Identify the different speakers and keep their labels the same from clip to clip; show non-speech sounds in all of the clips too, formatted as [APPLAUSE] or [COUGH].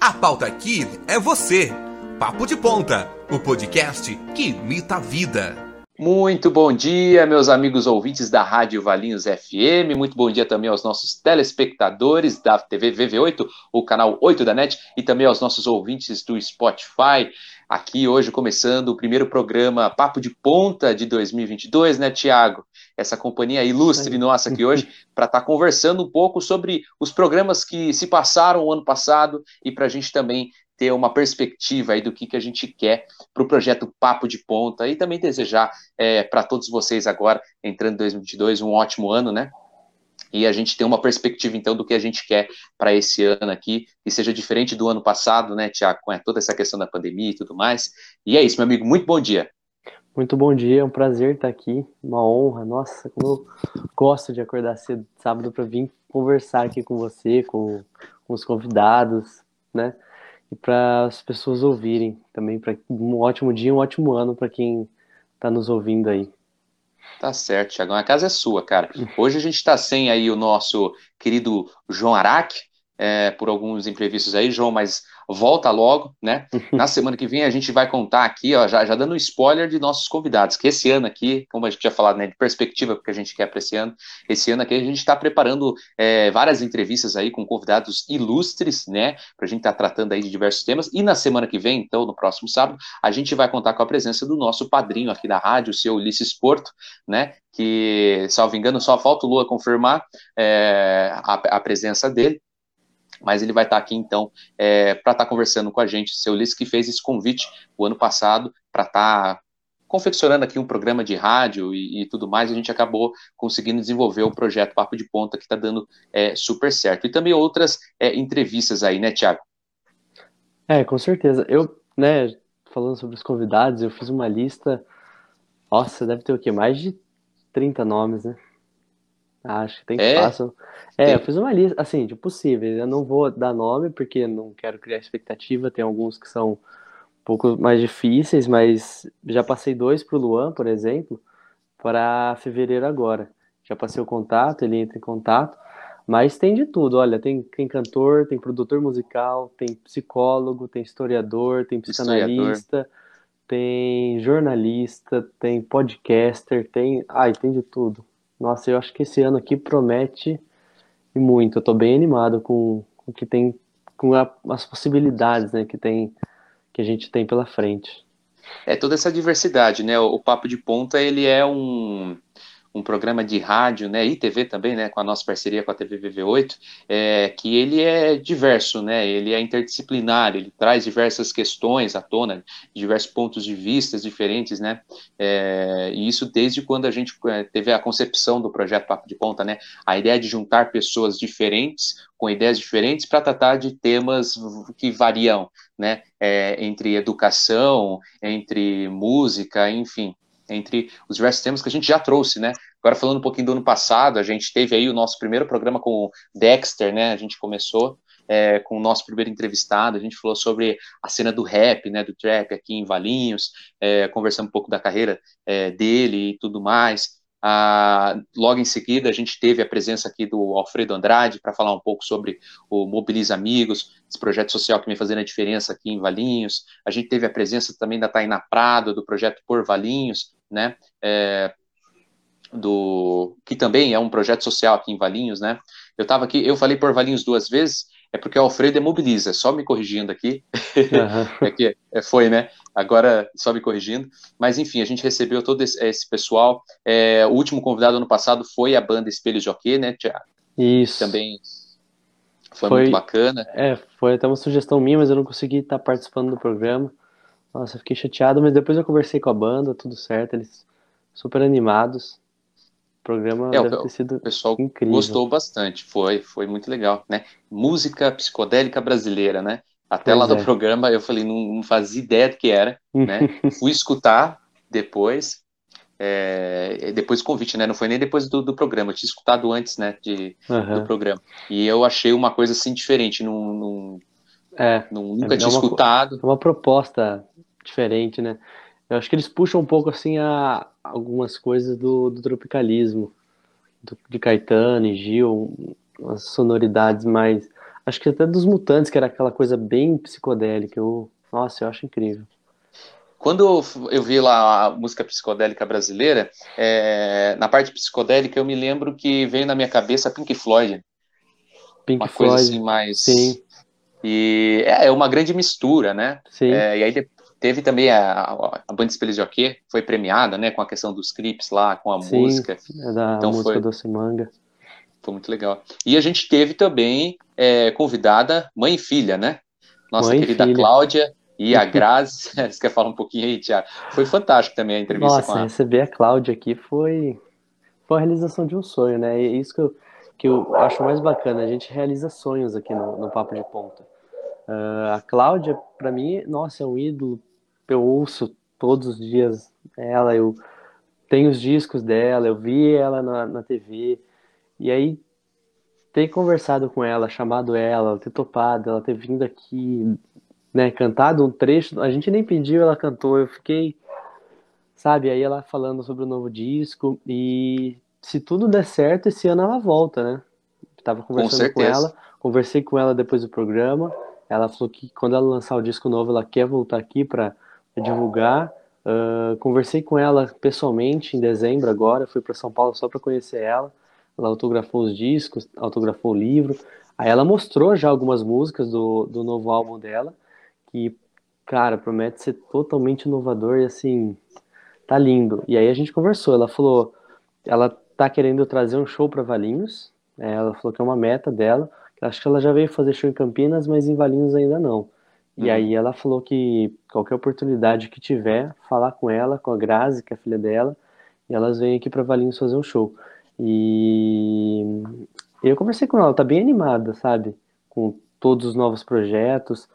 Speaker 1: A pauta aqui é você. Papo de Ponta, o podcast que imita a vida.
Speaker 2: Muito bom dia, meus amigos ouvintes da Rádio Valinhos FM. Muito bom dia também aos nossos telespectadores da TV VV8, o canal 8 da NET, e também aos nossos ouvintes do Spotify. Aqui hoje começando o primeiro programa Papo de Ponta de 2022, né, Tiago? Essa companhia ilustre nossa aqui hoje [LAUGHS] para estar tá conversando um pouco sobre os programas que se passaram o ano passado e para a gente também ter uma perspectiva aí do que, que a gente quer para o projeto Papo de Ponta e também desejar é, para todos vocês agora, entrando em 2022, um ótimo ano, né? e a gente tem uma perspectiva, então, do que a gente quer para esse ano aqui, que seja diferente do ano passado, né, Tiago, com toda essa questão da pandemia e tudo mais. E é isso, meu amigo, muito bom dia.
Speaker 3: Muito bom dia, é um prazer estar aqui, uma honra. Nossa, como eu gosto de acordar cedo sábado para vir conversar aqui com você, com, com os convidados, né? E para as pessoas ouvirem também, para um ótimo dia, um ótimo ano para quem está nos ouvindo aí.
Speaker 2: Tá certo, Tiagão. A casa é sua, cara. Hoje a gente está sem aí o nosso querido João Araque, é, por alguns imprevistos aí, João, mas volta logo, né? [LAUGHS] Na semana que vem a gente vai contar aqui, ó, já, já dando um spoiler de nossos convidados, que esse ano aqui, como a gente já falado, né, de perspectiva que a gente quer para esse ano, esse ano aqui a gente está preparando é, várias entrevistas aí com convidados ilustres, né, para a gente estar tá tratando aí de diversos temas, e na semana que vem, então, no próximo sábado, a gente vai contar com a presença do nosso padrinho aqui da rádio, o seu Ulisses Porto, né, que, salvo engano, só falta o Lua confirmar é, a, a presença dele, mas ele vai estar aqui então é, para estar conversando com a gente. Seu Ulisses que fez esse convite o ano passado para estar confeccionando aqui um programa de rádio e, e, tudo mais, a gente acabou conseguindo desenvolver o projeto Papo de Ponta que está dando é, super certo. E também outras é, entrevistas aí, né, Tiago?
Speaker 3: É, com certeza. Eu, né, falando sobre os convidados, eu fiz uma lista. Nossa, deve ter o quê? Mais de 30 nomes, né? Acho que tem que é? façam. É, eu fiz uma lista, assim, de possíveis. Eu não vou dar nome, porque não quero criar expectativa. Tem alguns que são um pouco mais difíceis, mas já passei dois para o Luan, por exemplo, para fevereiro agora. Já passei o contato, ele entra em contato. Mas tem de tudo, olha, tem, tem cantor, tem produtor musical, tem psicólogo, tem historiador, tem psicanalista, historiador. tem jornalista, tem podcaster, tem. Ai, tem de tudo. Nossa, eu acho que esse ano aqui promete muito. Eu tô bem animado com o que tem, com a, as possibilidades, né, que tem, que a gente tem pela frente.
Speaker 2: É toda essa diversidade, né? O, o Papo de Ponta, ele é um um programa de rádio, né, e TV também, né, com a nossa parceria com a TV VV8, é, que ele é diverso, né, ele é interdisciplinar, ele traz diversas questões à tona, diversos pontos de vista diferentes, né, é, e isso desde quando a gente é, teve a concepção do projeto Papo de Ponta, né, a ideia de juntar pessoas diferentes, com ideias diferentes, para tratar de temas que variam, né, é, entre educação, entre música, enfim, entre os diversos temas que a gente já trouxe, né? Agora falando um pouquinho do ano passado, a gente teve aí o nosso primeiro programa com o Dexter, né? A gente começou é, com o nosso primeiro entrevistado, a gente falou sobre a cena do rap, né, do trap aqui em Valinhos, é, conversando um pouco da carreira é, dele e tudo mais. Ah, logo em seguida, a gente teve a presença aqui do Alfredo Andrade para falar um pouco sobre o Mobiliza Amigos, esse projeto social que vem fazendo a diferença aqui em Valinhos. A gente teve a presença também da Taina Prado, do projeto Por Valinhos, né? É, do que também é um projeto social aqui em Valinhos, né? Eu estava aqui, eu falei por Valinhos duas vezes, é porque o Alfredo é mobiliza, só me corrigindo aqui, uhum. [LAUGHS] é que é, foi, né? Agora só me corrigindo, mas enfim, a gente recebeu todo esse, esse pessoal. É, o último convidado ano passado foi a banda Espelho Jockey, né, Tiago?
Speaker 3: Isso.
Speaker 2: Também foi, foi, muito bacana.
Speaker 3: É, foi até uma sugestão minha, mas eu não consegui estar participando do programa. Nossa, eu fiquei chateado, mas depois eu conversei com a banda, tudo certo, eles super animados. O programa é, deve o, ter sido o pessoal incrível.
Speaker 2: gostou bastante, foi, foi muito legal, né? Música psicodélica brasileira, né? Até pois lá é. do programa eu falei, não, não fazia ideia do que era, né? [LAUGHS] Fui escutar depois, é, depois do convite, né? Não foi nem depois do, do programa, eu tinha escutado antes, né? De, uhum. Do programa. E eu achei uma coisa assim diferente, não, não, é, não nunca é, tinha uma, escutado.
Speaker 3: É uma proposta diferente, né? Eu acho que eles puxam um pouco assim a algumas coisas do, do tropicalismo, do, de Caetano e Gil, as sonoridades mais. acho que até dos Mutantes, que era aquela coisa bem psicodélica. Eu, nossa, eu acho incrível.
Speaker 2: Quando eu vi lá a música psicodélica brasileira, é, na parte psicodélica eu me lembro que veio na minha cabeça Pink Floyd.
Speaker 3: Pink
Speaker 2: uma
Speaker 3: Floyd,
Speaker 2: coisa assim mais.
Speaker 3: Sim.
Speaker 2: E é, é uma grande mistura, né?
Speaker 3: Sim.
Speaker 2: É, e aí teve também a, a Banda Espelhos de Jockey, foi premiada, né? Com a questão dos clipes lá, com a
Speaker 3: Sim,
Speaker 2: música.
Speaker 3: É da
Speaker 2: Então
Speaker 3: música
Speaker 2: foi-
Speaker 3: Doce Manga.
Speaker 2: Foi muito legal. E a gente teve também é, convidada mãe e filha, né? Nossa
Speaker 3: Mãe
Speaker 2: querida
Speaker 3: filha.
Speaker 2: Cláudia e a [LAUGHS] Grazi. [LAUGHS] Você quer falar um pouquinho aí, Tiago? Foi fantástico também a entrevista
Speaker 3: Nossa,
Speaker 2: com
Speaker 3: receber a Cláudia aqui foi, foi a realização de um sonho, né? E é isso que eu, que eu acho mais bacana. A gente realiza sonhos aqui no, no Papo de Ponta. Ah, a Cláudia, pra mim, nossa, é um ídolo. Eu ouço todos os dias ela, eu tenho os discos dela, eu vi ela na, na TV. E aí, ter conversado com ela, chamado ela, ela ter topado, ela ter vindo aqui, né, cantado um trecho, a gente nem pediu, ela cantou, eu fiquei, sabe, aí ela falando sobre o novo disco, e se tudo der certo, esse ano ela volta, né? Tava conversando com,
Speaker 2: certeza.
Speaker 3: ela, conversei com ela depois do programa, ela falou que quando ela lançar o disco novo, ela quer voltar aqui para divulgar. Ah, conversei com ela pessoalmente em dezembro agora, fui para São Paulo só para conhecer ela. Ela autografou os discos, autografou o livro. Aí ela mostrou já algumas músicas do, do novo álbum dela, que, cara, promete ser totalmente inovador e assim, tá lindo. E aí a gente conversou, ela falou, ela tá querendo trazer um show para Valinhos, é, ela falou que é uma meta dela. Acho que ela já veio fazer show em Campinas, mas em Valinhos ainda não. E
Speaker 2: Uhum.
Speaker 3: aí ela falou que qualquer oportunidade que tiver, falar com ela, com a Grazi, que é a filha dela, e elas vêm aqui para Valinhos fazer um show. E eu conversei com ela, tá bem animada, sabe? Com todos os novos projetos,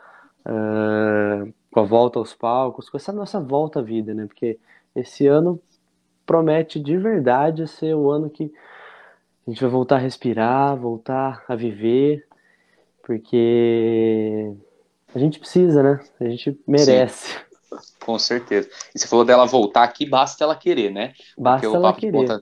Speaker 3: ah, com a volta aos palcos, com essa nossa volta à vida, né? Porque esse ano promete de verdade ser o ano que a gente vai voltar a respirar, voltar a viver, porque a gente precisa, né? A gente merece.
Speaker 2: Com certeza. E você falou dela voltar aqui, basta ela querer, né?
Speaker 3: Basta
Speaker 2: Porque o
Speaker 3: ela
Speaker 2: Papo de
Speaker 3: querer.
Speaker 2: Ponta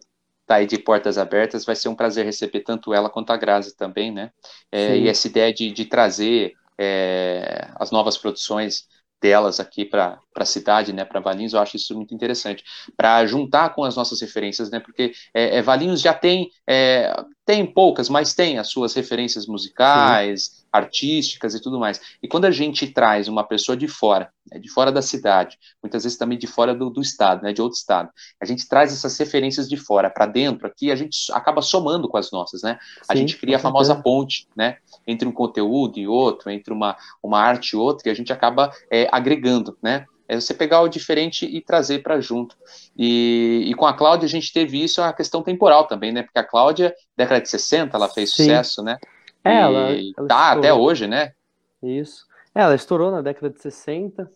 Speaker 2: tá aí de portas abertas, vai ser um prazer receber tanto ela quanto a Grazi também, né? É,
Speaker 3: Sim.
Speaker 2: e essa ideia de, de trazer é, as novas produções delas aqui para a cidade, né, para Valinhos, eu acho isso muito interessante, para juntar com as nossas referências, né, porque é, é, Valinhos já tem, é, tem poucas, mas tem as suas referências musicais, artísticas e tudo mais. E quando a gente traz uma pessoa de fora, né, de fora da cidade, muitas vezes também de fora do, do estado, né, de outro estado, a gente traz essas referências de fora para dentro aqui, a gente acaba somando com as nossas, né? A
Speaker 3: Sim,
Speaker 2: gente cria a famosa
Speaker 3: certeza.
Speaker 2: ponte, né? Entre um conteúdo e outro, entre uma, uma arte e outra, e a gente acaba é, agregando, né? É você pegar o diferente e trazer para junto. E, e com a Cláudia a gente teve isso, a questão temporal também, né? Porque a Cláudia, década de 60, ela fez
Speaker 3: Sim.
Speaker 2: sucesso, né?
Speaker 3: É,
Speaker 2: e
Speaker 3: ela, ela
Speaker 2: tá
Speaker 3: estourou.
Speaker 2: até hoje, né?
Speaker 3: Isso. É, ela estourou na década de 60,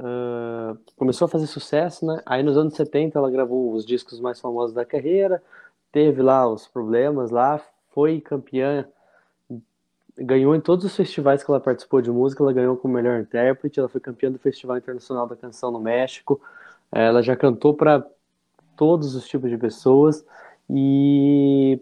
Speaker 3: ah, começou a fazer sucesso, né? Aí nos anos 70 ela gravou os discos mais famosos da carreira, teve lá os problemas lá, foi campeã, ganhou em todos os festivais que ela participou de música, ela ganhou como melhor intérprete, ela foi campeã do Festival Internacional da Canção no México, ela já cantou para todos os tipos de pessoas e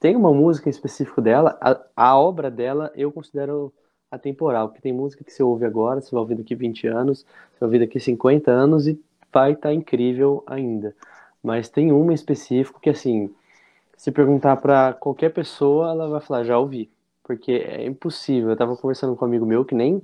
Speaker 3: tem uma música em específico dela, a, a obra dela eu considero atemporal, porque tem música que você ouve agora, você vai ouvir daqui 20 anos, você vai ouvir daqui 50 anos e vai estar incrível ainda. Mas tem uma em específico que, assim, se perguntar para qualquer pessoa, ela vai falar, já ouvi. Porque é impossível. Eu tava conversando com um amigo meu que nem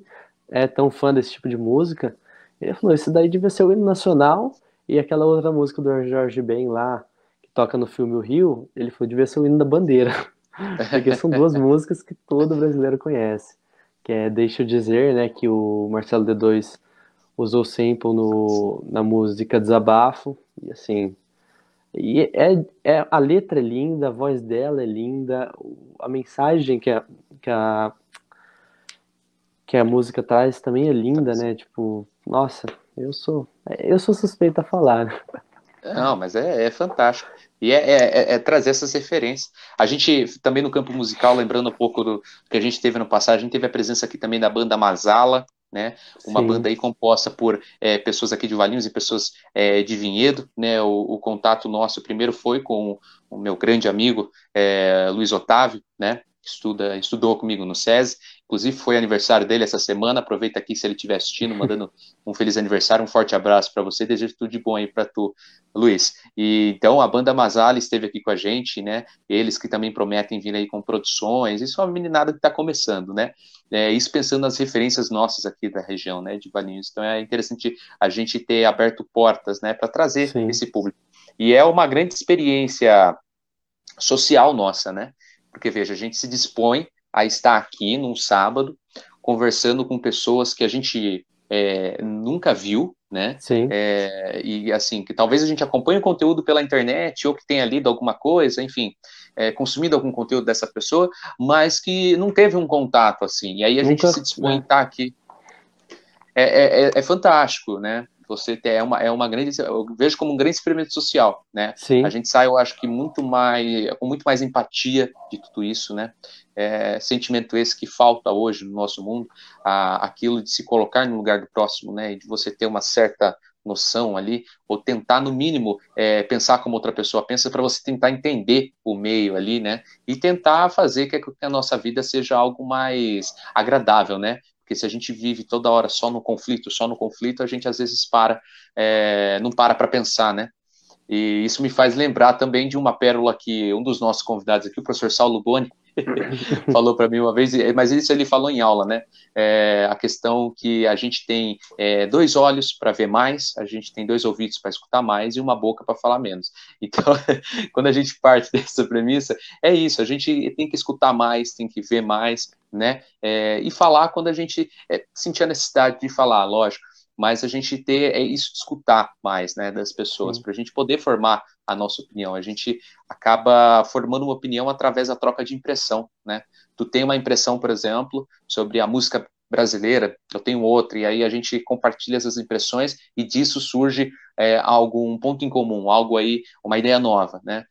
Speaker 3: é tão fã desse tipo de música. Ele falou, esse daí devia ser o hino nacional e aquela outra música do Jorge Ben lá, que toca no filme O Rio, ele falou, devia ser o hino da bandeira. [LAUGHS] Porque são duas [LAUGHS] músicas que todo brasileiro conhece. Que é Deixa eu Dizer, né, que o Marcelo D2 usou sample no, na música Desabafo, e assim, e é, é, a letra é linda, a voz dela é linda, a mensagem que a, que a, que a música traz também é linda, né, tipo, nossa, eu sou, eu sou suspeita a falar?
Speaker 2: Não, mas é, é fantástico. E é, é, é, trazer essas referências. A gente, também no campo musical, lembrando um pouco do que a gente teve no passado, a gente teve a presença aqui também da banda Masala, né? Uma
Speaker 3: Sim.
Speaker 2: banda aí composta por é, pessoas aqui de Valinhos e pessoas é, de Vinhedo, né? O, o, contato nosso primeiro foi com o meu grande amigo é, Luiz Otávio, né? estuda, estudou comigo no SESI, inclusive foi aniversário dele essa semana, aproveita aqui se ele estiver assistindo, mandando [LAUGHS] um feliz aniversário, um forte abraço para você, desejo tudo de bom aí para tu, Luiz. E então a banda Masala esteve aqui com a gente, né? Eles que também prometem vir aí com produções, isso é uma meninada que está começando, né? É, isso pensando nas referências nossas aqui da região, né, de Valinhos. Então é interessante a gente ter aberto portas, né, para trazer Sim. esse público. E é uma grande experiência social nossa, né? Porque, veja, a gente se dispõe a estar aqui num sábado, conversando com pessoas que a gente é, nunca viu, né?
Speaker 3: Sim.
Speaker 2: É, e assim, que talvez a gente acompanhe o conteúdo pela internet ou que tenha lido alguma coisa, enfim, é, consumido algum conteúdo dessa pessoa, mas que não teve um contato assim. E aí a nunca, gente se dispõe a né? estar aqui. É, é, é, é fantástico, né? Você ter, é uma, é uma grande, eu vejo como um grande experimento social, né?
Speaker 3: Sim.
Speaker 2: A gente sai, eu acho que muito mais, com muito mais empatia de tudo isso, né? É, sentimento esse que falta hoje no nosso mundo, a, aquilo de se colocar no lugar do próximo, né? E de você ter uma certa noção ali, ou tentar, no mínimo, é, pensar como outra pessoa pensa, para você tentar entender o meio ali, né? E tentar fazer que a nossa vida seja algo mais agradável, né? Porque se a gente vive toda hora só no conflito, só no conflito, a gente às vezes para, é, não para para pensar, né? E isso me faz lembrar também de uma pérola que um dos nossos convidados aqui, o professor Saulo Boni, [LAUGHS] falou para mim uma vez, mas isso ele falou em aula, né? É, a questão que a gente tem é, dois olhos para ver mais, a gente tem dois ouvidos para escutar mais e uma boca para falar menos. [LAUGHS] Então, quando a gente parte [LAUGHS] dessa premissa, é isso, a gente tem que escutar mais, tem que ver mais, né? É, e falar quando a gente é, sentir a necessidade de falar, lógico mas a gente ter é isso escutar mais, né, das pessoas, para a gente poder formar a nossa opinião. A gente acaba formando uma opinião através da troca de impressão, né? Tu tem uma impressão, por exemplo, sobre a música brasileira, eu tenho outra, e aí a gente compartilha essas impressões e disso surge é, algo, um ponto em comum, algo aí, uma ideia nova, né?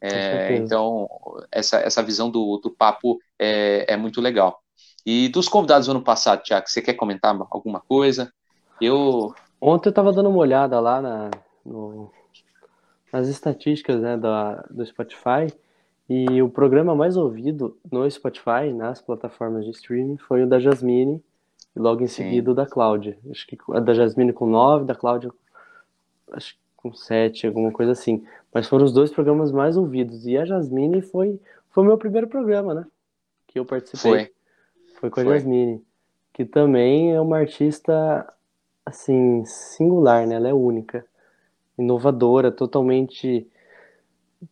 Speaker 2: É, então, essa, essa visão do, do papo é, é muito legal. E dos convidados do ano passado, Tiago, você quer comentar alguma coisa? Eu.
Speaker 3: Ontem eu estava dando uma olhada lá na, no, nas estatísticas né, da, do Spotify e o programa mais ouvido no Spotify, nas plataformas de streaming, foi o da Jasmine e logo em seguida o da Cláudia. Acho que a da Jasmine com 9, da Cláudia acho com 7, alguma coisa assim. Mas foram os dois programas mais ouvidos. E a Jasmine foi foi o meu primeiro programa, né? Que eu participei. Foi, foi com a foi. Jasmine, que também é uma artista assim, singular, né? Ela é única, inovadora, totalmente.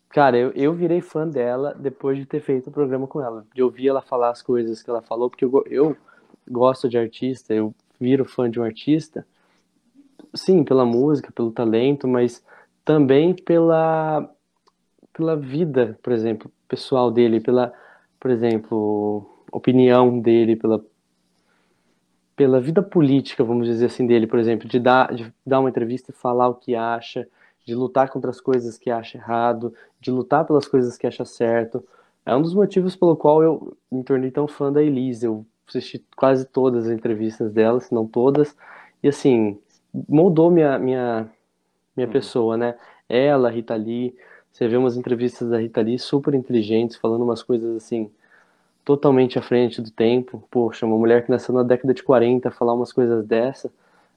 Speaker 3: Cara, eu, eu virei fã dela depois de ter feito o programa com ela, de ouvir ela falar as coisas que ela falou, porque eu, eu gosto de artista, eu viro fã de um artista, sim, pela música, pelo talento, mas também pela, pela vida, por exemplo, pessoal dele, pela, por exemplo, opinião dele, pela pela vida política, vamos dizer assim, dele, por exemplo, de dar, de dar uma entrevista e falar o que acha, de lutar contra as coisas que acha errado, de lutar pelas coisas que acha certo. É um dos motivos pelo qual eu me tornei tão fã da Elise. Eu assisti quase todas as entrevistas dela, se não todas, e assim, moldou minha, minha, minha uhum. pessoa, né? Ela, Rita Lee, você vê umas entrevistas da Rita Lee super inteligentes, falando umas coisas assim, totalmente à frente do tempo. Poxa, uma mulher que nasceu na década de 40 falar umas coisas dessa.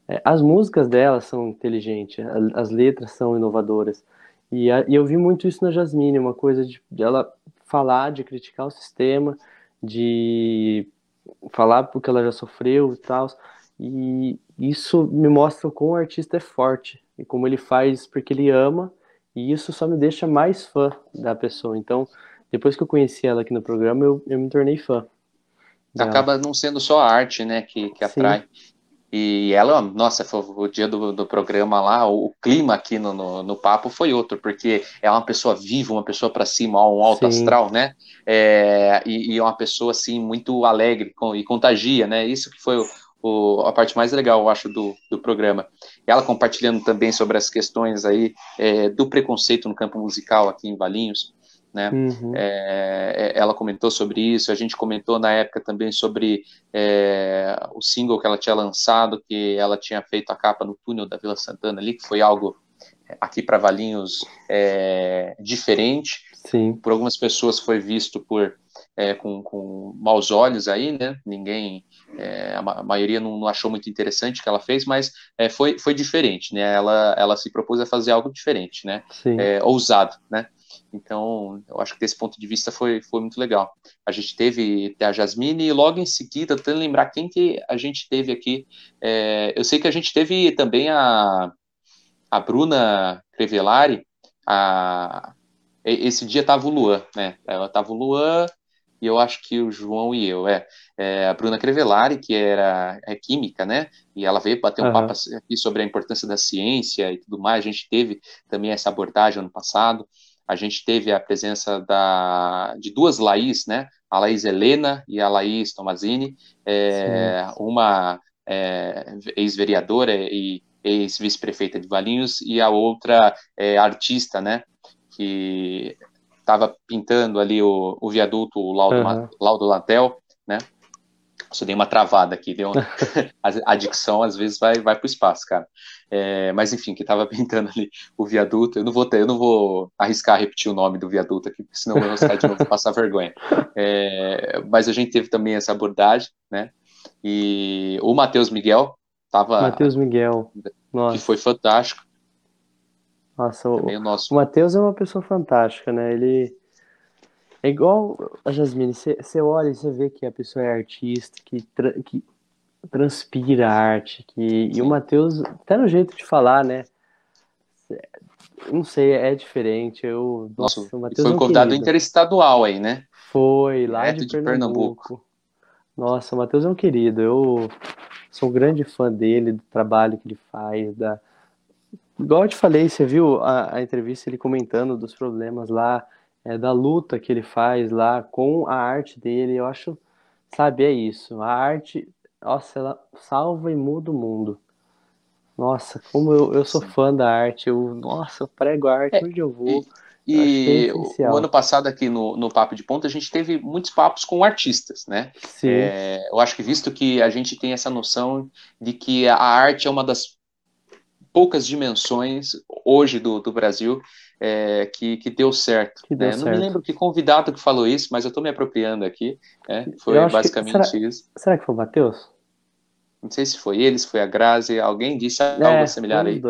Speaker 3: É, as músicas dela são inteligentes, as letras são inovadoras. E, a, e, eu vi muito isso na Jasmine, uma coisa de, de, ela falar, de criticar o sistema, de falar porque ela já sofreu e tal. E isso me mostra como o artista é forte e como ele faz porque ele ama, e isso só me deixa mais fã da pessoa. Então, depois que eu conheci ela aqui no programa, eu, eu me tornei fã.
Speaker 2: Dela. Acaba não sendo só a arte, né, que, que atrai. E ela, nossa, foi o dia do, do programa lá, o, o clima aqui no, no, no, papo foi outro, porque é uma pessoa viva, uma pessoa para cima, um alto Sim. astral, né? É, e, e é uma pessoa, assim, muito alegre com, e contagia, né? Isso que foi o, o, a parte mais legal, eu acho, do, do programa. E ela compartilhando também sobre as questões aí é, do preconceito no campo musical aqui em Valinhos né? Uhum. É, é, ela comentou sobre isso, a gente comentou na época também sobre é, o single que ela tinha lançado, que ela tinha feito a capa no túnel da Vila Santana ali, que foi algo é, aqui para Valinhos é, diferente.
Speaker 3: Sim.
Speaker 2: Por algumas pessoas foi visto por é, com, com maus olhos aí, né? Ninguém, a, maioria não, não, achou muito interessante o que ela fez, mas foi, foi diferente, né? Ela, ela se propôs a fazer algo diferente, né? É, ousado, né? Então, eu acho que desse ponto de vista foi, foi muito legal. A gente teve a Jasmine e logo em seguida, tentando lembrar quem que a gente teve aqui. É, eu sei que a gente teve também a, a Bruna Crevellari. A, esse dia estava o Luan, né? Ela estava o Luan e eu acho que o João e eu. É, é a Bruna Crevellari, que era é química, né? E ela veio bater um uhum. papo aqui sobre a importância da ciência e tudo mais. A gente teve também essa abordagem ano passado a gente teve a presença da, de duas Laís, né? A Laís Helena e a Laís Tomazini, é, uma é, ex-vereadora e ex-vice-prefeita de Valinhos, e a outra é, artista, né? Que estava pintando ali o, o viaduto Laudo, uhum. Laudo Latel, né? Só dei uma travada aqui, deu uma... [LAUGHS] [LAUGHS] a dicção às vezes vai, vai para o espaço, cara. É, mas enfim, que estava [LAUGHS] pintando ali o viaduto. Eu não vou ter, eu não vou arriscar repetir o nome do viaduto aqui, porque senão eu vou de novo passar [LAUGHS] vergonha. É, mas a gente teve também essa abordagem, né? E o Matheus Miguel estava.
Speaker 3: Matheus Miguel.
Speaker 2: Nossa. Que foi fantástico.
Speaker 3: Nossa, o, o, nosso... o Matheus é uma pessoa fantástica, né? Ele é igual a Jasmine, você olha e você vê que a pessoa é artista, que, que transpira arte, que e o Matheus, até no jeito de falar, né? Não sei, é diferente. Eu,
Speaker 2: nossa, nossa o Matheus foi é convidado querido. interestadual aí, né?
Speaker 3: Foi, lá de, de Pernambuco. Pernambuco. Nossa, o Matheus é um querido. Eu sou um grande fã dele, do trabalho que ele faz, da igual eu te falei, você viu a, a entrevista ele comentando dos problemas lá é, da luta que ele faz lá com a arte dele. Eu acho, sabe, é isso. A arte, nossa, ela salva e muda o mundo. Nossa, como eu, eu sou fã da arte, eu, nossa, eu prego a arte é, onde eu vou.
Speaker 2: E, e é o ano passado aqui no, no Papo de Ponta a gente teve muitos papos com artistas, né?
Speaker 3: Sim. É,
Speaker 2: eu acho que visto que a gente tem essa noção de que a arte é uma das poucas dimensões hoje do, do Brasil é, que, que deu certo. Que deu né? certo. Não me lembro que convidado que falou isso, mas eu estou me apropriando aqui. Né? Foi basicamente
Speaker 3: que, será,
Speaker 2: isso.
Speaker 3: Será que foi o Matheus?
Speaker 2: Não sei se foi ele, se foi a Grazi, alguém disse algo é, similar aí.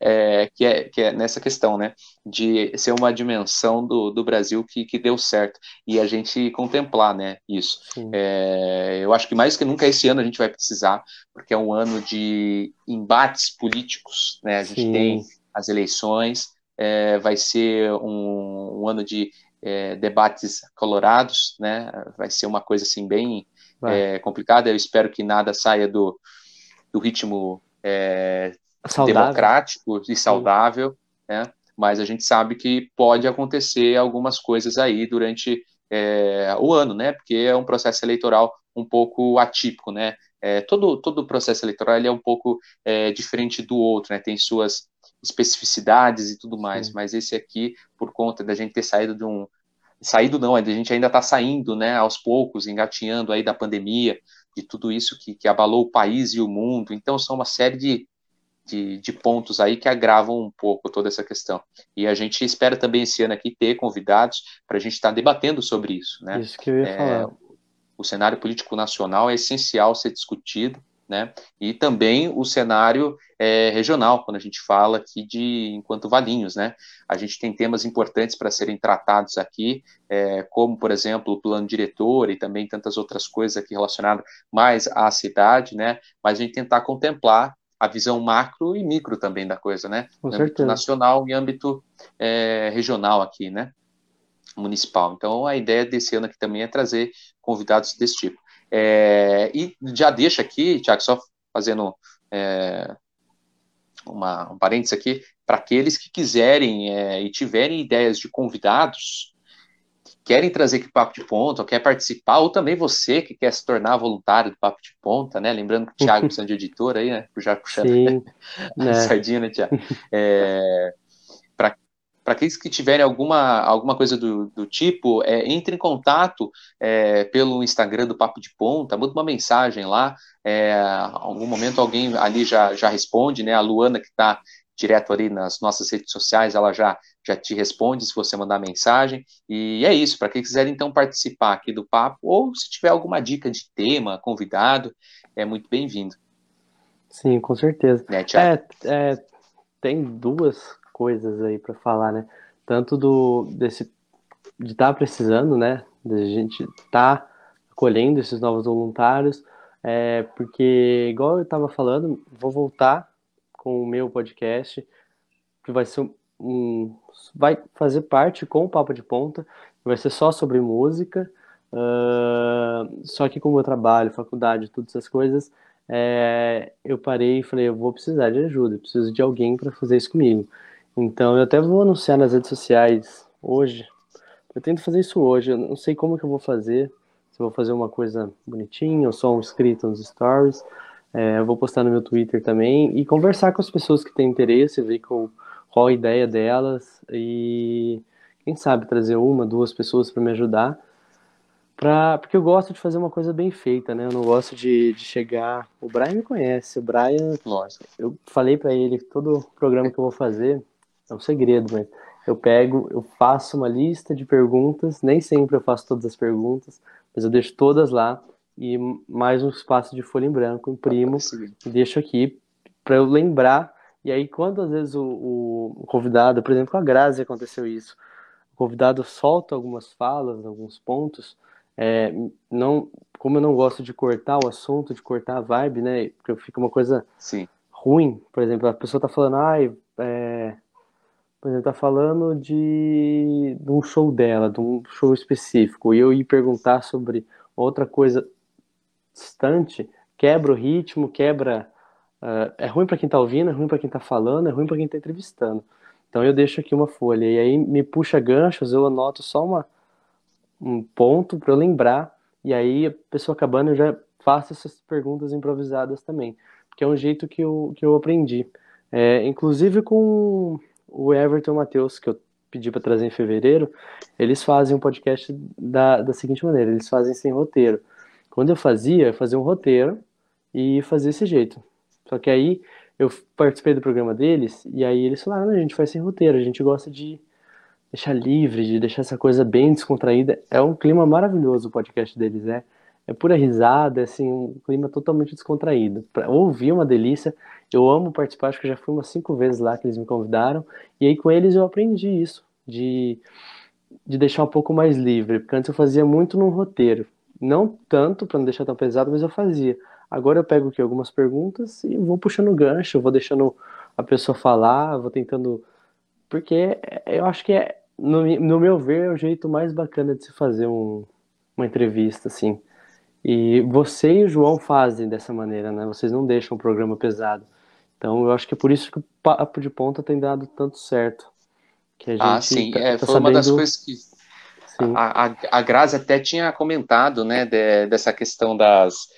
Speaker 2: É, que, é, que é nessa questão, né? De ser uma dimensão do, do Brasil que, que deu certo. E a gente contemplar, né? Isso. É, eu acho que mais que nunca esse ano a gente vai precisar, porque é um ano de embates políticos, né? A gente Sim. tem as eleições, é, vai ser um, um ano de é, debates colorados, né? Vai ser uma coisa assim bem é, complicada. Eu espero que nada saia do, do ritmo é, democrático e saudável, né? Mas a gente sabe que pode acontecer algumas coisas aí durante é, o ano, né? Porque é um processo eleitoral um pouco atípico, né? É, todo todo processo eleitoral é um pouco é, diferente do outro, né? Tem suas especificidades e tudo mais, Sim. mas esse aqui, por conta da gente ter saído de um. Saído não, a gente ainda está saindo, né, aos poucos, engatinhando aí da pandemia, de tudo isso que, que abalou o país e o mundo. Então, são uma série de, de, de, pontos aí que agravam um pouco toda essa questão. E a gente espera também esse ano aqui ter convidados para a gente estar tá debatendo sobre isso. Né?
Speaker 3: Isso que eu ia é, falar.
Speaker 2: O cenário político nacional é essencial ser discutido né? E também o cenário é, regional, quando a gente fala aqui de enquanto Valinhos, né? A gente tem temas importantes para serem tratados aqui, é, como, por exemplo, o plano diretor e também tantas outras coisas aqui relacionadas mais à cidade, né? Mas a gente tentar contemplar a visão macro e micro também da coisa, né?
Speaker 3: Com
Speaker 2: no
Speaker 3: âmbito
Speaker 2: nacional e âmbito é, regional aqui, né? Municipal. Então, a ideia desse ano aqui também é trazer convidados desse tipo. É, e já deixa aqui, Tiago, só fazendo é, uma, um parênteses aqui, para aqueles que quiserem é, e tiverem ideias de convidados, querem trazer aqui Papo de Ponta, ou quer participar, ou também você que quer se tornar voluntário do Papo de Ponta, né? Lembrando que o Thiago precisa de editor aí, né? Já puxando
Speaker 3: Sim, [LAUGHS]
Speaker 2: a né? sardinha, né, Thiago? É, para aqueles que tiverem alguma, alguma coisa do, do tipo, é, entre em contato é, pelo Instagram do Papo de Ponta, manda uma mensagem lá, é, algum momento alguém ali já, já responde, né? A Luana que está direto ali nas nossas redes sociais, ela já, já te responde se você mandar mensagem. E é isso, para quem quiser então participar aqui do papo, ou se tiver alguma dica de tema, convidado, é muito bem-vindo.
Speaker 3: Sim, com certeza. Né, é, é, tem duas coisas aí para falar, né? Tanto do desse de estar tá precisando, né? De a gente estar tá acolhendo esses novos voluntários, é, porque igual eu estava falando, vou voltar com o meu podcast, que vai ser um, vai fazer parte com o Papo de Ponta, vai ser só sobre música, uh, só que como eu trabalho, faculdade, todas essas coisas, é, eu parei e falei, eu vou precisar de ajuda, preciso de alguém para fazer isso comigo. Então eu até vou anunciar nas redes sociais hoje. Eu tento fazer isso hoje, eu não sei como que eu vou fazer, se eu vou fazer uma coisa bonitinha ou só um escrito nos stories. É, eu vou postar no meu Twitter também e conversar com as pessoas que têm interesse, ver com, qual a ideia delas e quem sabe trazer uma, duas pessoas para me ajudar Pra, porque eu gosto de fazer uma coisa bem feita, né? Eu não gosto de, de chegar. O Brian me conhece. O Brian, Lógico. eu falei para ele que todo programa que eu vou fazer é um segredo, mas eu pego, eu faço uma lista de perguntas. Nem sempre eu faço todas as perguntas, mas eu deixo todas lá e mais um espaço de folha em branco, imprimo e deixo aqui para eu lembrar. E aí, quando às vezes o, o, convidado, por exemplo, com a Grazi aconteceu isso, o convidado solta algumas falas, alguns pontos é, não, como eu não gosto de cortar o assunto, de cortar a vibe, né? Porque fica uma coisa
Speaker 2: Sim.
Speaker 3: ruim. Por exemplo, a pessoa tá falando, ai, é, por exemplo, tá falando de, de um show dela, de um show específico, e eu ir perguntar sobre outra coisa distante, quebra o ritmo, quebra. Uh, é ruim para quem tá ouvindo, é ruim para quem tá falando, é ruim para quem tá entrevistando. Então eu deixo aqui uma folha e aí me puxa ganchos, eu anoto só uma um ponto para eu lembrar, e aí a pessoa acabando eu já faço essas perguntas improvisadas também, porque é um jeito que eu, que eu aprendi. É, inclusive com o Everton Matheus, que eu pedi para trazer em fevereiro, eles fazem um podcast da, da seguinte maneira: eles fazem sem roteiro. Quando eu fazia, eu fazia um roteiro e fazia esse jeito. Só que aí eu participei do programa deles e aí eles falaram: a gente faz sem roteiro, a gente gosta de deixar livre, de deixar essa coisa bem descontraída. É um clima maravilhoso o podcast deles, é. É pura risada, é assim, um clima totalmente descontraído. Pra ouvir é uma delícia. Eu amo participar, acho que já fui umas cinco vezes lá que eles me convidaram. E aí com eles eu aprendi isso, de, de deixar um pouco mais livre. Porque antes eu fazia muito num roteiro. Não tanto para não deixar tão pesado, mas eu fazia. Agora eu pego aqui algumas perguntas e vou puxando gancho, vou deixando a pessoa falar, vou tentando. Porque eu acho que é, no, no meu ver, é o jeito mais bacana de se fazer um, uma entrevista, assim. E você e o João fazem dessa maneira, né? Vocês não deixam o programa pesado. Então, eu acho que é por isso que o Papo de Ponta tem dado tanto certo.
Speaker 2: Que a ah, gente ah, sim. Tá, é, tá foi sabendo... uma das coisas que a, a, a Grazi até tinha comentado, né, de, dessa questão das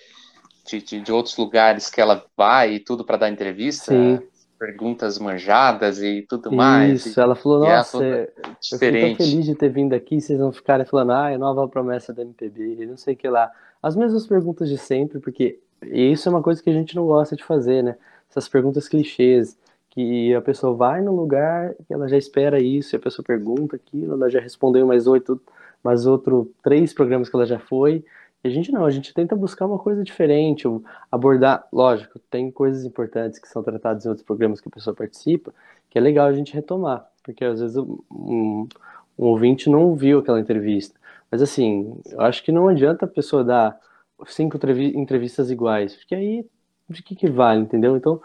Speaker 2: de, de, de, outros lugares que ela vai e tudo para dar entrevista. Sim perguntas manjadas e tudo Isso, mais.
Speaker 3: Isso, ela falou, é nossa, é eu fico tão feliz de ter vindo aqui, vocês vão ficarem falando, ah, é nova promessa da MPB, não sei o que lá. As mesmas perguntas de sempre, porque isso é uma coisa que a gente não gosta de fazer, né? Essas perguntas clichês, que a pessoa vai no lugar, ela já espera isso, e a pessoa pergunta aquilo, ela já respondeu mais oito, mais outro três programas que ela já foi, e a gente não, a gente tenta buscar uma coisa diferente, abordar, lógico, tem coisas importantes que são tratadas em outros programas que a pessoa participa, que é legal a gente retomar, porque às vezes um, um ouvinte não viu aquela entrevista. Mas assim, eu acho que não adianta a pessoa dar cinco entrevistas iguais, porque aí de que que vale, entendeu? Então,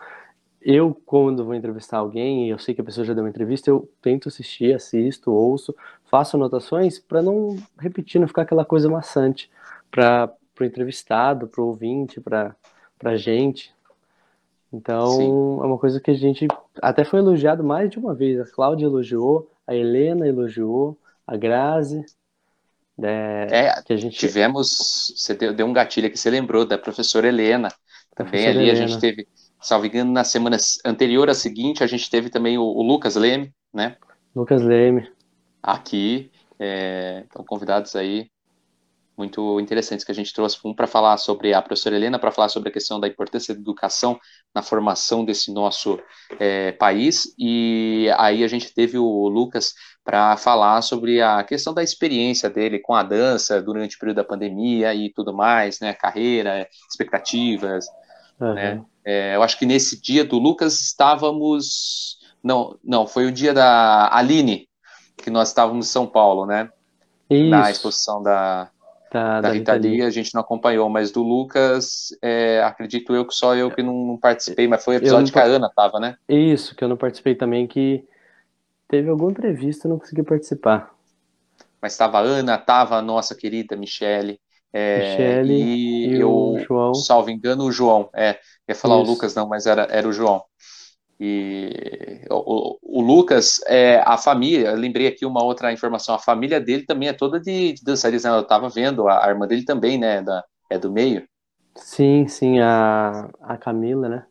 Speaker 3: eu quando vou entrevistar alguém e eu sei que a pessoa já deu uma entrevista, eu tento assistir, assisto, ouço, faço anotações para não repetir, não ficar aquela coisa maçante para o entrevistado, para o ouvinte, para a gente. Então, Sim. é uma coisa que a gente até foi elogiado mais de uma vez. A Cláudia elogiou, a Helena elogiou, a Grazi.
Speaker 2: É, é que a gente... tivemos. Você deu, deu, um gatilho que você lembrou da professora Helena. Também professora ali Helena. a gente teve, salvo engano, na semana anterior à seguinte, a gente teve também o, o Lucas Leme, né?
Speaker 3: Lucas Leme.
Speaker 2: Aqui. É, então, convidados aí muito interessantes que a gente trouxe. Um para falar sobre a professora Helena, para falar sobre a questão da importância da educação na formação desse nosso é, país, e aí a gente teve o Lucas para falar sobre a questão da experiência dele com a dança durante o período da pandemia e tudo mais, né? Carreira, expectativas, uhum. né? É, eu acho que nesse dia do Lucas estávamos. Não, não, foi o dia da Aline, que nós estávamos em São Paulo, né? Isso. Na exposição da, da, da Rita Lee a gente não acompanhou, mas do Lucas, é, acredito eu que só eu que não participei, mas foi o episódio que a Ana tava, né?
Speaker 3: Isso, que eu não participei também, que teve alguma entrevista e não consegui participar.
Speaker 2: Mas estava a Ana, tava a nossa querida Michele, é,
Speaker 3: Michele e, e eu, o João.
Speaker 2: salvo engano, o João. É, ia falar Isso. o Lucas, não, mas era, era o João. E o, o, Lucas, é, a família, lembrei aqui uma outra informação, a família dele também é toda de, de dançarinas, né? eu estava vendo, a, a, irmã dele também, né, da, é do meio.
Speaker 3: Sim, sim, a, a Camila, né?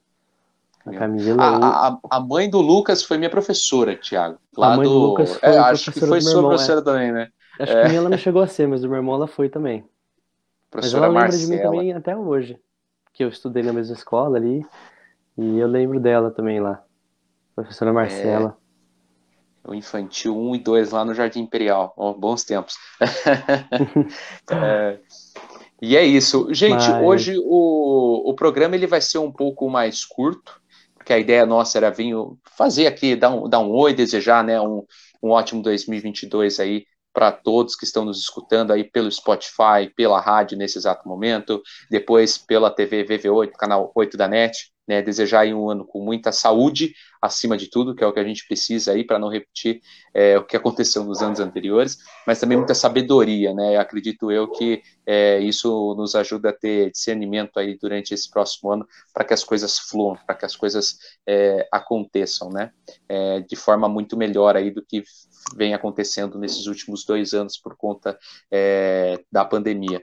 Speaker 2: A Camila. A, a, a, mãe do Lucas foi minha professora, Thiago. Lá
Speaker 3: a mãe do, do Lucas foi
Speaker 2: é, acho que foi sua professora
Speaker 3: é.
Speaker 2: também, né?
Speaker 3: Acho é. que ela não chegou a ser, mas do meu irmão ela foi também. Professora mas ela lembra de mim também até hoje, que eu estudei na mesma escola ali. E eu lembro dela também lá. Professora Marcela.
Speaker 2: É, o infantil 1 e 2 lá no Jardim Imperial. Oh, bons tempos. [LAUGHS] é, e é isso. Gente, Mas... hoje o, o programa ele vai ser um pouco mais curto, porque a ideia nossa era vir fazer aqui, dar um, dar um oi, desejar né, um, um ótimo 2022 aí para todos que estão nos escutando aí pelo Spotify, pela rádio nesse exato momento, depois pela TV VV8, canal 8 da NET, né, desejar aí um ano com muita saúde, acima de tudo, que é o que a gente precisa aí para não repetir é, o que aconteceu nos anos anteriores, mas também muita sabedoria, né? Acredito eu que é, isso nos ajuda a ter discernimento aí durante esse próximo ano para que as coisas fluam, para que as coisas é, aconteçam, né? É, de forma muito melhor aí do que vem acontecendo nesses últimos dois anos por conta é, da pandemia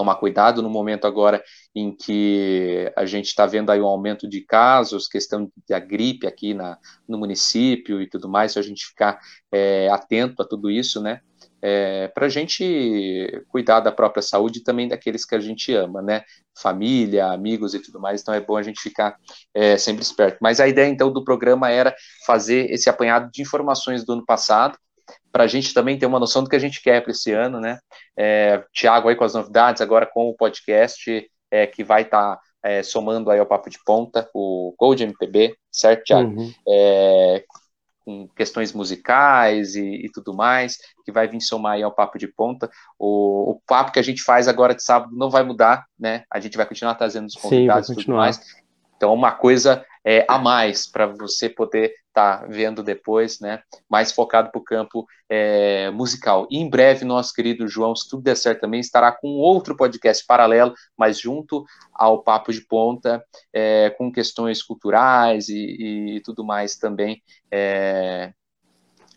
Speaker 2: tomar cuidado no momento agora em que a gente está vendo aí um aumento de casos, questão da gripe aqui na, no município e tudo mais, a gente ficar é, atento a tudo isso, né? É, para a gente cuidar da própria saúde e também daqueles que a gente ama, né? Família, amigos e tudo mais, então é bom a gente ficar é, sempre esperto. Mas a ideia então do programa era fazer esse apanhado de informações do ano passado, para a gente também ter uma noção do que a gente quer para esse ano, né? É, Tiago aí com as novidades, agora com o podcast é, que vai estar tá, é, somando aí ao Papo de Ponta, o Gold MPB, certo, Tiago? Uhum. É, com questões musicais e, e, tudo mais, que vai vir somar aí ao Papo de Ponta. O, o, papo que a gente faz agora de sábado não vai mudar, né? A gente vai continuar trazendo os convidados Sim, e tudo mais. Então, uma coisa é, a mais para você poder estar tá vendo depois, né? Mais focado para o campo é, musical. E em breve, nosso querido João, se tudo der certo também, estará com outro podcast paralelo, mas junto ao Papo de Ponta, é, com questões culturais e, e, tudo mais também. É,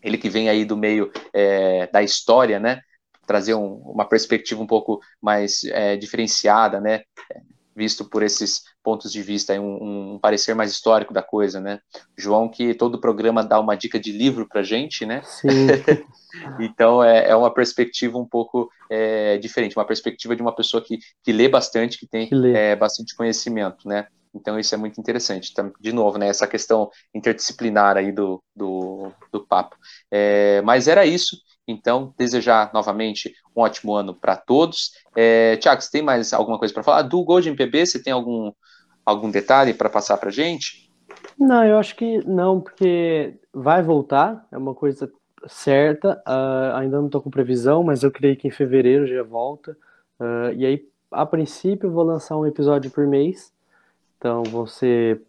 Speaker 2: ele que vem aí do meio é, da história, né? Trazer um, uma perspectiva um pouco mais é, diferenciada, né? Visto por esses pontos de vista, um, um, parecer mais histórico da coisa, né? João, que todo programa dá uma dica de livro para gente, né?
Speaker 3: Sim. [LAUGHS]
Speaker 2: então é, é, uma perspectiva um pouco é, diferente, uma perspectiva de uma pessoa que, que lê bastante, que tem que é, bastante conhecimento, né? Então isso é muito interessante. Então, de novo, né? Essa questão interdisciplinar aí do, do, do papo. É, mas era isso. Então, desejar novamente um ótimo ano para todos. É, Tiago, você tem mais alguma coisa para falar? Do Gold MPB, você tem algum, algum detalhe para passar para gente?
Speaker 3: Não, eu acho que não, porque vai voltar, é uma coisa certa. Uh, ainda não estou com previsão, mas eu creio que em fevereiro já volta. Uh, e aí, a princípio, vou lançar um episódio por mês. Então, vão ser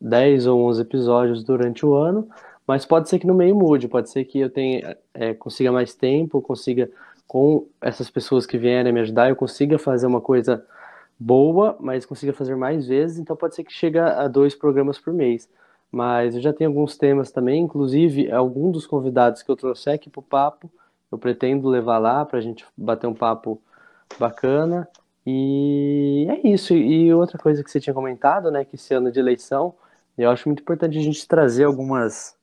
Speaker 3: 10 ou 11 episódios durante o ano. Mas pode ser que no meio mude, pode ser que eu tenha, é, consiga mais tempo, consiga, com essas pessoas que vierem me ajudar, eu consiga fazer uma coisa boa, mas consiga fazer mais vezes, então pode ser que chegue a dois programas por mês. Mas eu já tenho alguns temas também, inclusive algum dos convidados que eu trouxe aqui para o papo, eu pretendo levar lá para a gente bater um papo bacana. E é isso. E outra coisa que você tinha comentado, né, que esse ano de eleição, eu acho muito importante a gente trazer algumas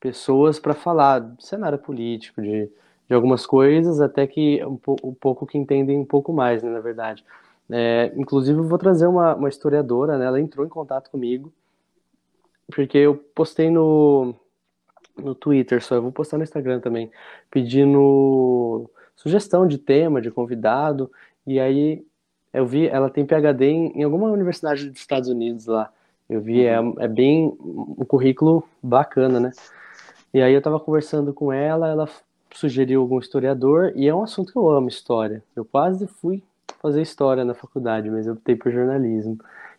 Speaker 3: pessoas para falar do cenário político, de de algumas coisas, até que um, um pouco que entendem um pouco mais, né, na verdade. É, inclusive, eu vou trazer uma, uma historiadora, né, ela entrou em contato comigo, porque eu postei no, no Twitter só, eu vou postar no Instagram também, pedindo sugestão de tema, de convidado, e aí eu vi, ela tem PhD em, em alguma universidade dos Estados Unidos lá, eu vi, é, uhum. é bem um currículo bacana, né? E aí eu tava conversando com ela, ela sugeriu algum historiador, e é um assunto que eu amo, história. Eu quase fui fazer história na faculdade, mas eu optei por jornalismo.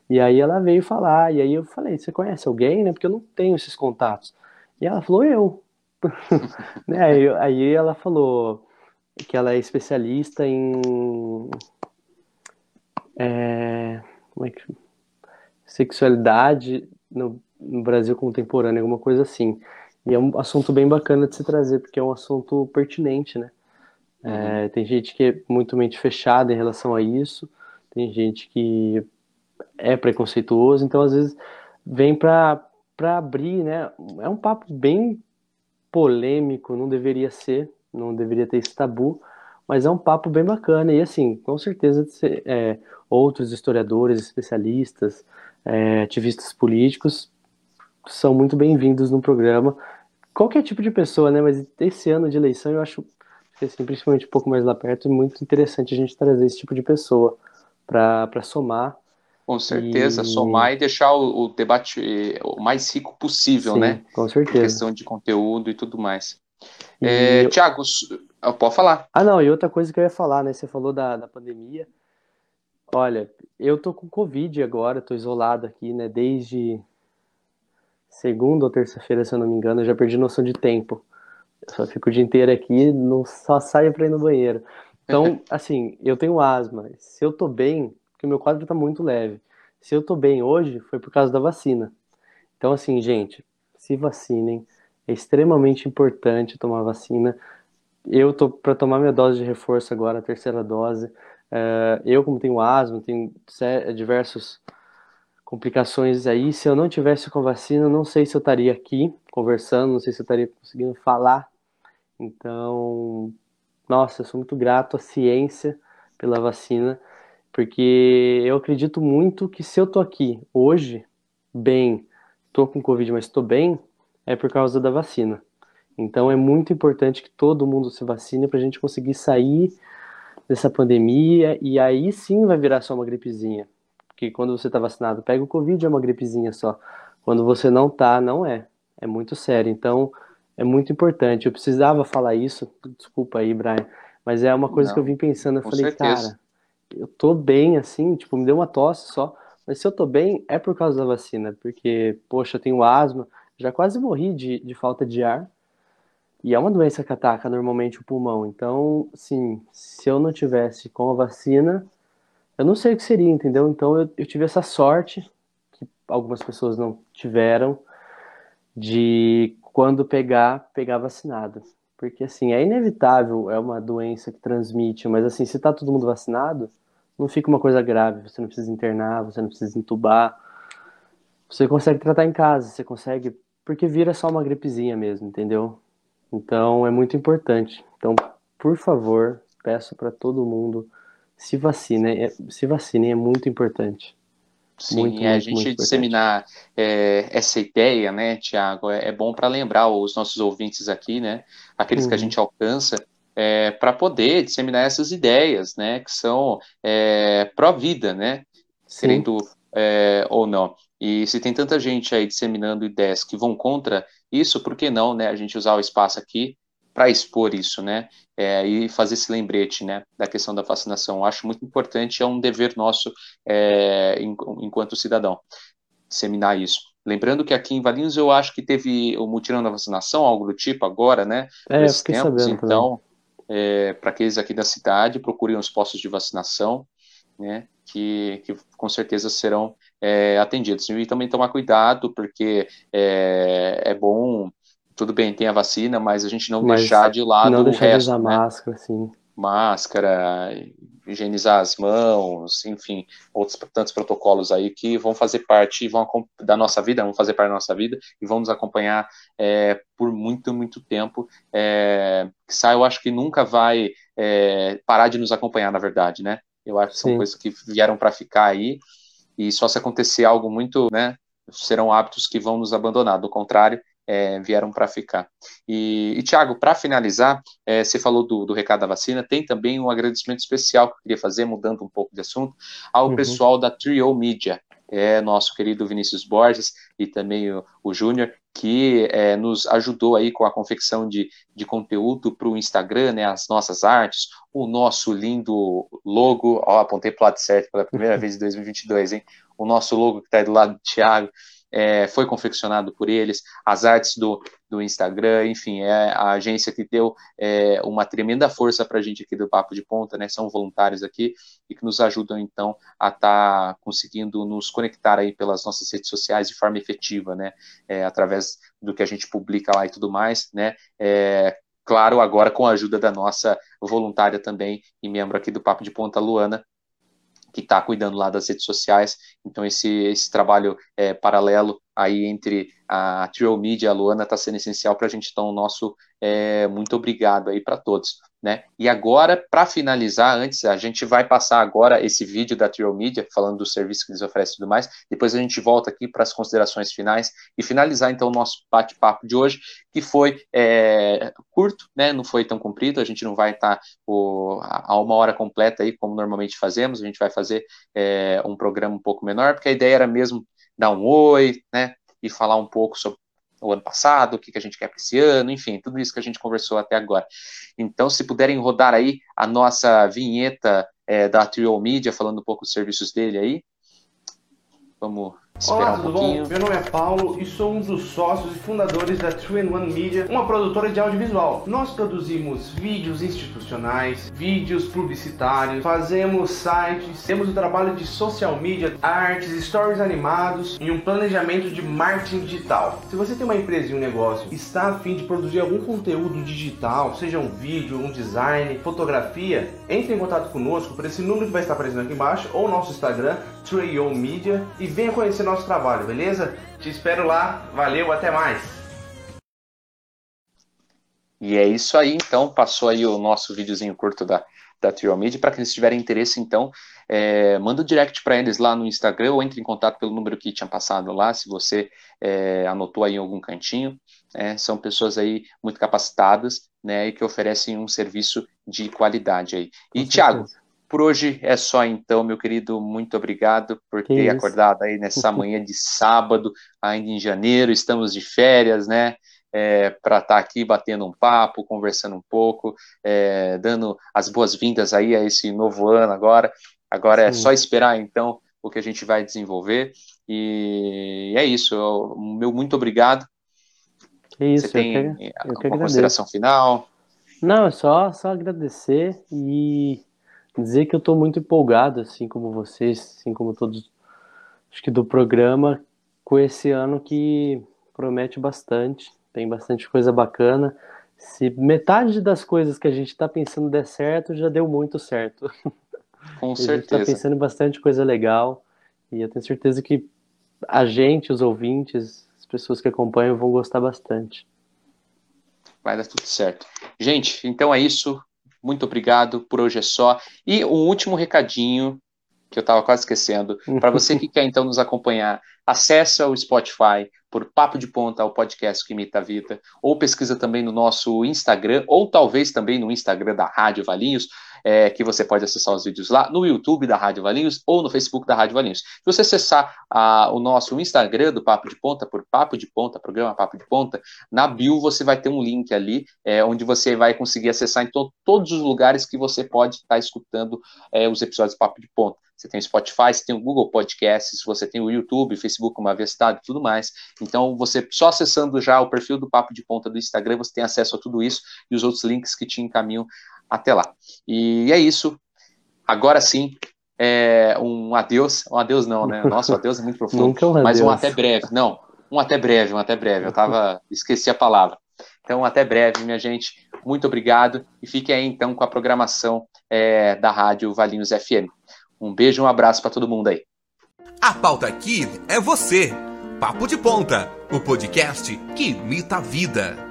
Speaker 3: E aí ela veio falar, e aí eu falei, você conhece alguém, né? Porque eu não tenho esses contatos. E ela falou, eu. [LAUGHS] né? aí, aí ela falou que ela é especialista em... É, como é que... Sexualidade no, no Brasil contemporâneo, alguma coisa assim. E é um assunto bem bacana de se trazer, porque é um assunto pertinente, né? Uhum. É, tem gente que é muito mente fechada em relação a isso, tem gente que é preconceituoso, então às vezes vem para abrir, né? É um papo bem polêmico, não deveria ser, não deveria ter esse tabu, mas é um papo bem bacana. E assim, com certeza é, outros historiadores, especialistas, é, ativistas políticos são muito bem-vindos no programa. Qualquer tipo de pessoa, né? Mas esse ano de eleição eu acho, assim, principalmente um pouco mais lá perto, muito interessante a gente trazer esse tipo de pessoa para somar.
Speaker 2: Com certeza, e... somar e deixar o, o, debate eh, o mais rico possível,
Speaker 3: Sim,
Speaker 2: né?
Speaker 3: Com certeza. Em
Speaker 2: questão de conteúdo e tudo mais. E é. Tiago, pode falar.
Speaker 3: Ah, não, e outra coisa que eu ia falar, né? Você falou da, da pandemia. Olha, eu tô com Covid agora, tô isolado aqui, né? Desde segunda ou terça-feira, se eu não me engano, eu já perdi noção de tempo. Eu só fico o dia inteiro aqui, não só saio para ir no banheiro. Então, [LAUGHS] assim, eu tenho asma. Se eu tô bem, porque o meu quadro tá muito leve. Se eu tô bem hoje, foi por causa da vacina. Então, assim, gente, se vacinem. É extremamente importante tomar vacina. Eu tô para tomar minha dose de reforço agora, a terceira dose. Uh, eu, como tenho asma, tenho diversos complicações aí. Se eu não tivesse com vacina, não sei se eu estaria aqui conversando, não sei se eu estaria conseguindo falar. Então, nossa, eu sou muito grato à ciência pela vacina, porque eu acredito muito que se eu tô aqui hoje, bem, tô com Covid, mas tô bem, é por causa da vacina. Então é muito importante que todo mundo se vacine para a gente conseguir sair dessa pandemia e aí sim vai virar só uma gripezinha que quando você está vacinado pega o Covid, é uma gripezinha só. Quando você não tá, não é. É muito sério. Então, é muito importante. Eu precisava falar isso. Desculpa aí, Brian. Mas é uma coisa não, que eu vim pensando. Eu falei, certeza. cara, eu tô bem assim, tipo, me deu uma tosse só. Mas se eu tô bem, é por causa da vacina. Porque, poxa, eu tenho asma. Já quase morri de, de falta de ar. E é uma doença que ataca normalmente o pulmão. Então, sim, se eu não tivesse com a vacina, eu não sei o que seria, entendeu? Então eu, eu tive essa sorte, que algumas pessoas não tiveram, de quando pegar, pegar vacinado. Porque assim, é inevitável, é uma doença que transmite, mas assim, se tá todo mundo vacinado, não fica uma coisa grave, você não precisa internar, você não precisa entubar. Você consegue tratar em casa, você consegue, porque vira só uma gripezinha mesmo, entendeu? Então é muito importante. Então, por favor, peço para todo mundo se vacinem, é, se vacinem é muito importante.
Speaker 2: Sim, muito, é, muito, a gente disseminar é, essa ideia, né, Tiago, é, é bom para lembrar os nossos ouvintes aqui, né, aqueles uhum. que a uhum. gente alcança, é, para poder disseminar essas ideias, né, que são é, pró-vida, né, Sim. querendo é, ou não. E se tem tanta gente aí disseminando ideias que vão contra isso, por que não, né, a gente usar o espaço aqui para expor isso, né? É, e fazer esse lembrete, né, da questão da vacinação. Eu acho muito importante, é um dever nosso é, enquanto cidadão, disseminar isso. Lembrando que aqui em Valinhos eu acho que teve o mutirão da vacinação, algo do tipo agora, né?
Speaker 3: É, eu fiquei tempos. sabendo.
Speaker 2: Então, é, para aqueles aqui da cidade, procurem os postos de vacinação, né? Que, que com certeza serão é, atendidos. E também tomar cuidado, porque é, é bom tudo bem, tem a vacina, mas a gente não mas deixar de lado
Speaker 3: não
Speaker 2: o resto.
Speaker 3: De usar
Speaker 2: né?
Speaker 3: máscara, sim.
Speaker 2: máscara, higienizar as mãos, enfim, outros tantos protocolos aí que vão fazer parte vão, da nossa vida, vão fazer parte da nossa vida e vão nos acompanhar é, por muito, muito tempo. É, eu acho que nunca vai é, parar de nos acompanhar, na verdade, né? Eu acho que são Sim. coisas que vieram para ficar aí e só se acontecer algo muito, né? Serão hábitos que vão nos abandonar. Do contrário, é, vieram para ficar. E, e Tiago, para finalizar, é, você falou do, do, recado da vacina, tem também um agradecimento especial que eu queria fazer, mudando um pouco de assunto, ao uhum. pessoal da Trio Media, é, nosso querido Vinícius Borges e também o, o Júnior, que é, nos ajudou aí com a confecção de, de conteúdo para o Instagram, né, as nossas artes, o nosso lindo logo, ó, apontei para o lado certo pela primeira [LAUGHS] vez em 2022, hein, o nosso logo que está aí do lado do Thiago, é, foi confeccionado por eles, as artes do, do Instagram, enfim, é a agência que deu é, uma tremenda força para a gente aqui do Papo de Ponta, né? São voluntários aqui e que nos ajudam então a estar tá conseguindo nos conectar aí pelas nossas redes sociais de forma efetiva, né? É, através do que a gente publica lá e tudo mais, né? É, claro, agora com a ajuda da nossa voluntária também e membro aqui do Papo de Ponta, Luana, que está cuidando lá das redes sociais. Então, esse, esse trabalho é, paralelo aí entre a Trio Media e a Luana está sendo essencial para a gente. Então, o nosso é, muito obrigado aí para todos. Né? E agora, para finalizar, antes, a gente vai passar agora esse vídeo da Trio Media, falando do serviço que eles oferecem e tudo mais. Depois a gente volta aqui para as considerações finais e finalizar então o nosso bate-papo de hoje, que foi é, curto, né? Não foi tão comprido, a gente não vai estar tá, a uma hora completa aí, como normalmente fazemos, a gente vai fazer é, um programa um pouco menor, porque a ideia era mesmo dar um oi, né? E falar um pouco sobre o ano passado, o que, que a gente quer para esse ano, enfim, tudo isso que a gente conversou até agora. Então, se puderem rodar aí a nossa vinheta é, da Trio Media, falando um pouco dos serviços dele aí, vamos
Speaker 4: Olá, um tudo bom? Meu nome é Paulo e sou um dos sócios e fundadores da 3-in-1 Media, uma produtora de audiovisual. Nós produzimos vídeos institucionais, vídeos publicitários, fazemos sites, temos o trabalho de social media, artes, stories animados e um planejamento de marketing digital. Se você tem uma empresa e um negócio e está a fim de produzir algum conteúdo digital, seja um vídeo, um design, fotografia, entre em contato conosco por esse número que vai estar aparecendo aqui embaixo ou nosso Instagram, 3 Media e venha conhecer nosso trabalho, beleza? Te espero lá, valeu, até mais!
Speaker 2: E é isso aí, então, passou aí o nosso videozinho curto da, da Trio Media, para quem tiverem interesse, então, é, manda o um direct para eles lá no Instagram ou entre em contato pelo número que tinha passado lá, se você é, anotou aí em algum cantinho, é, são pessoas aí muito capacitadas, né, e que oferecem um serviço de qualidade aí. E, Thiago, por hoje é só então, meu querido. Muito obrigado por que ter isso? acordado aí nessa [LAUGHS] manhã de sábado, ainda em janeiro. Estamos de férias, né? É, para estar tá aqui batendo um papo, conversando um pouco, é, dando as boas-vindas aí a esse novo ano agora. Agora é Sim. é só esperar então o que a gente vai desenvolver. E é isso. Eu, meu muito obrigado.
Speaker 3: Isso,
Speaker 2: Você tem
Speaker 3: eu que, eu
Speaker 2: uma que consideração final?
Speaker 3: Não, é só, só agradecer e dizer que eu estou muito empolgado, assim como vocês, assim como todos, acho que do programa, com esse ano que promete bastante, tem bastante coisa bacana. Se metade das coisas que a gente está pensando der certo, já deu muito certo. [LAUGHS]
Speaker 2: Com
Speaker 3: certeza. A gente está pensando em bastante coisa legal e eu tenho certeza que a gente, os ouvintes, as pessoas que acompanham vão gostar bastante.
Speaker 2: Vai dar tudo certo. Gente, então é isso. Muito obrigado, por hoje é só. E um último recadinho, que eu estava quase esquecendo, para você que [LAUGHS] quer então nos acompanhar, acesse o Spotify por Papo de Ponta, o podcast que imita a vida, ou pesquisa também no nosso Instagram, ou talvez também no Instagram da Rádio Valinhos, é, que você pode acessar os vídeos lá no YouTube da Rádio Valinhos ou no Facebook da Rádio Valinhos. Se você acessar a, o nosso Instagram do Papo de Ponta, por Papo de Ponta, programa Papo de Ponta, na bio você vai ter um link ali, é, onde você vai conseguir acessar então todos os lugares que você pode estar escutando é, os episódios do Papo de Ponta. Você tem o Spotify, você tem o Google Podcasts, você tem o YouTube, Facebook, uma vez e tudo mais. Então, você só acessando já o perfil do Papo de Ponta do Instagram, você tem acesso a tudo isso e os outros links que te encaminham até lá. E é isso. Agora sim, é um adeus. Um adeus não, né? Nossa, um adeus é muito [LAUGHS] profundo.
Speaker 3: um
Speaker 2: mas um até breve. Não, um até breve, um até breve. Eu tava. Esqueci a palavra. Então, até breve, minha gente. Muito obrigado e fique aí então com a programação é, da Rádio Valinhos FM. Um beijo e um abraço para todo mundo aí.
Speaker 1: A pauta aqui é você. Papo de Ponta, o podcast que imita a vida.